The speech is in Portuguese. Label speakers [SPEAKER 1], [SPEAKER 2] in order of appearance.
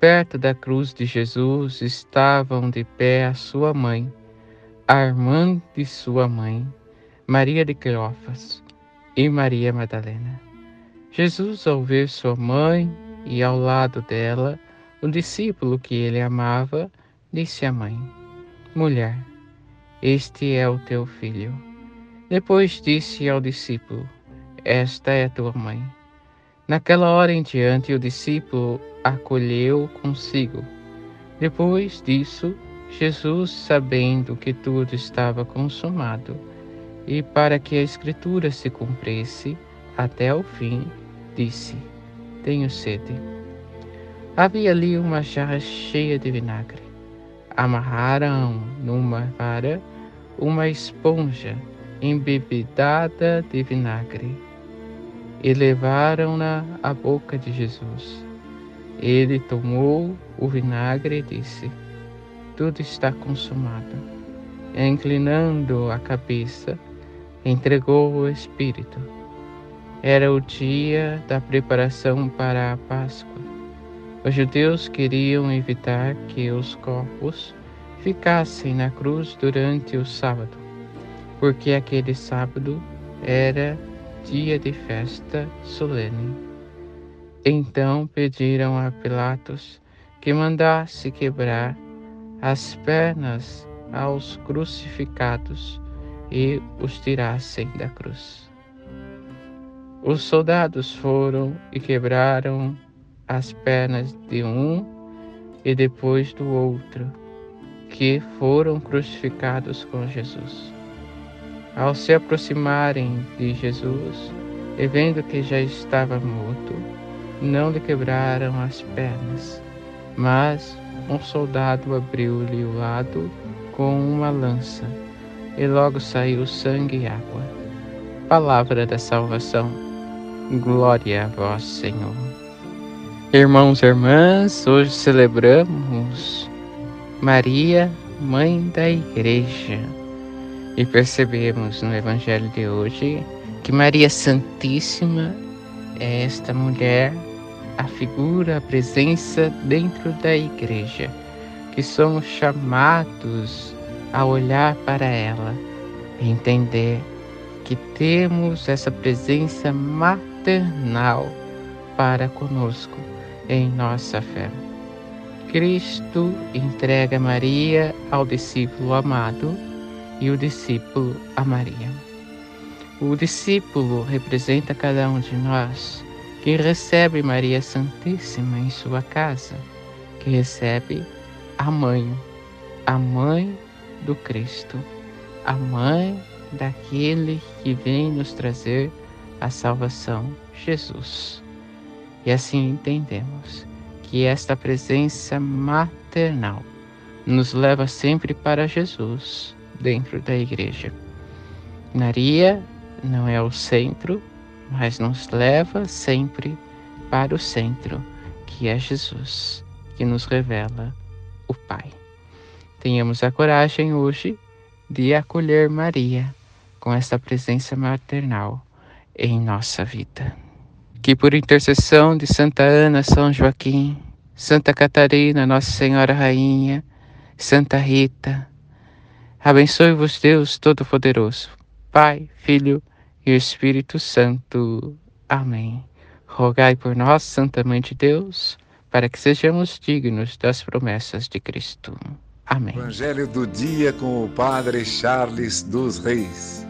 [SPEAKER 1] Perto da cruz de Jesus estavam de pé a sua mãe, a irmã de sua mãe, Maria de Cleófas e Maria Madalena. Jesus, ao ver sua mãe e ao lado dela o discípulo que ele amava, disse à mãe: Mulher, este é o teu filho. Depois disse ao discípulo: Esta é tua mãe. Naquela hora em diante, o discípulo acolheu consigo. Depois disso, Jesus, sabendo que tudo estava consumado, e para que a Escritura se cumprisse até o fim, disse: Tenho sede. Havia ali uma jarra cheia de vinagre. Amarraram numa vara uma esponja embebedada de vinagre e levaram-na à boca de Jesus. Ele tomou o vinagre e disse: Tudo está consumado. E, inclinando a cabeça, entregou o Espírito. Era o dia da preparação para a Páscoa. Os judeus queriam evitar que os corpos ficassem na cruz durante o sábado, porque aquele sábado era dia de festa solene. Então pediram a Pilatos que mandasse quebrar as pernas aos crucificados e os tirassem da cruz. Os soldados foram e quebraram as pernas de um e depois do outro, que foram crucificados com Jesus. Ao se aproximarem de Jesus e vendo que já estava morto, não lhe quebraram as pernas, mas um soldado abriu-lhe o lado com uma lança, e logo saiu sangue e água. Palavra da salvação. Glória a vós, Senhor. Irmãos e irmãs, hoje celebramos Maria, Mãe da Igreja. E percebemos no Evangelho de hoje que Maria Santíssima é esta mulher, a figura, a presença dentro da igreja, que somos chamados a olhar para ela e entender que temos essa presença maternal para conosco em nossa fé. Cristo entrega Maria ao discípulo amado e o discípulo a Maria. O discípulo representa cada um de nós que recebe Maria Santíssima em sua casa, que recebe a mãe, a mãe do Cristo, a mãe daquele que vem nos trazer a salvação, Jesus. E assim entendemos que esta presença maternal nos leva sempre para Jesus dentro da igreja. Maria não é o centro, mas nos leva sempre para o centro, que é Jesus, que nos revela o Pai. Tenhamos a coragem hoje de acolher Maria com esta presença maternal em nossa vida. Que por intercessão de Santa Ana, São Joaquim, Santa Catarina, Nossa Senhora Rainha, Santa Rita, Abençoe-vos Deus Todo-Poderoso, Pai, Filho e Espírito Santo. Amém. Rogai por nós, Santa Mãe de Deus, para que sejamos dignos das promessas de Cristo. Amém.
[SPEAKER 2] Evangelho do dia com o Padre Charles dos Reis.